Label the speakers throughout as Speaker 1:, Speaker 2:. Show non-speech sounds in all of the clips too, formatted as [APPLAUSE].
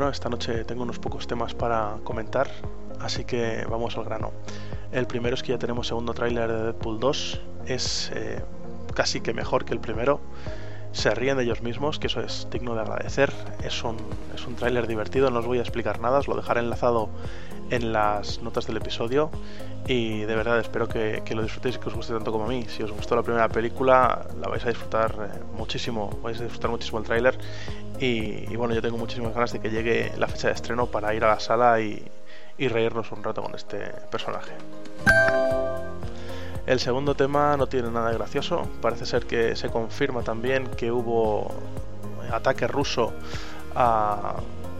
Speaker 1: esta noche tengo unos pocos temas para comentar, así que vamos al grano. El primero es que ya tenemos segundo tráiler de Deadpool 2, es eh, casi que mejor que el primero. Se ríen de ellos mismos, que eso es digno de agradecer. Es un, es un tráiler divertido, no os voy a explicar nada, os lo dejaré enlazado en las notas del episodio y de verdad espero que, lo disfrutéis y que os guste tanto como a mí. Si os gustó la primera película, la vais a disfrutar eh, muchísimo, vais a disfrutar muchísimo el tráiler y, bueno, yo tengo muchísimas ganas de que llegue la fecha de estreno para ir a la sala y, y reírnos un rato con este personaje. El segundo tema no tiene nada de gracioso, parece ser que se confirma también que hubo ataque ruso a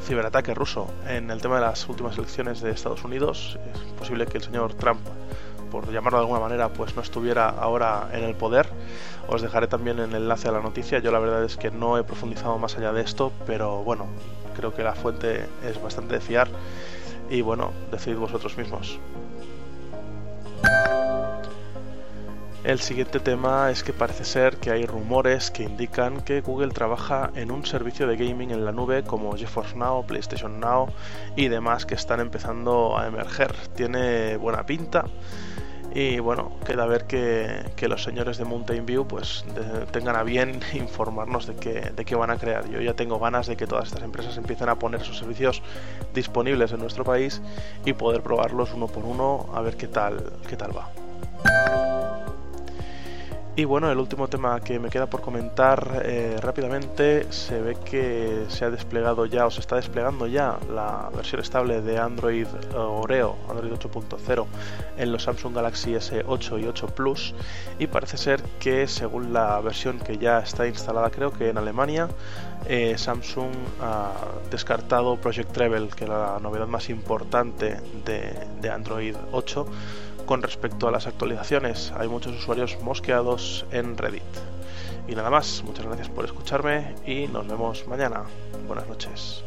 Speaker 1: ciberataque ruso en el tema de las últimas elecciones de Estados Unidos. Es posible que el señor Trump, por llamarlo de alguna manera, pues no estuviera ahora en el poder. Os dejaré también el enlace a la noticia. Yo la verdad es que no he profundizado más allá de esto, pero bueno, creo que la fuente es bastante de fiar y bueno, decidid vosotros mismos. El siguiente tema es que parece ser que hay rumores que indican que Google trabaja en un servicio de gaming en la nube como GeForce Now, PlayStation Now y demás que están empezando a emerger. Tiene buena pinta y bueno, queda ver que, los señores de Mountain View pues tengan a bien [LAUGHS] informarnos de qué, de qué van a crear. Yo ya tengo ganas de que todas estas empresas empiecen a poner sus servicios disponibles en nuestro país y poder probarlos uno por uno a ver qué tal, qué tal va. Y bueno, el último tema que me queda por comentar eh, rápidamente, se ve que se ha desplegado ya o se está desplegando ya la versión estable de Android eh, Oreo, Android 8.0, en los Samsung Galaxy S8 y 8 Plus. Y parece ser que según la versión que ya está instalada creo que en Alemania, eh, Samsung ha descartado Project Treble, que era la novedad más importante de Android 8 con respecto a las actualizaciones. Hay muchos usuarios mosqueados en Reddit. Y nada más, muchas gracias por escucharme y nos vemos mañana. Buenas noches.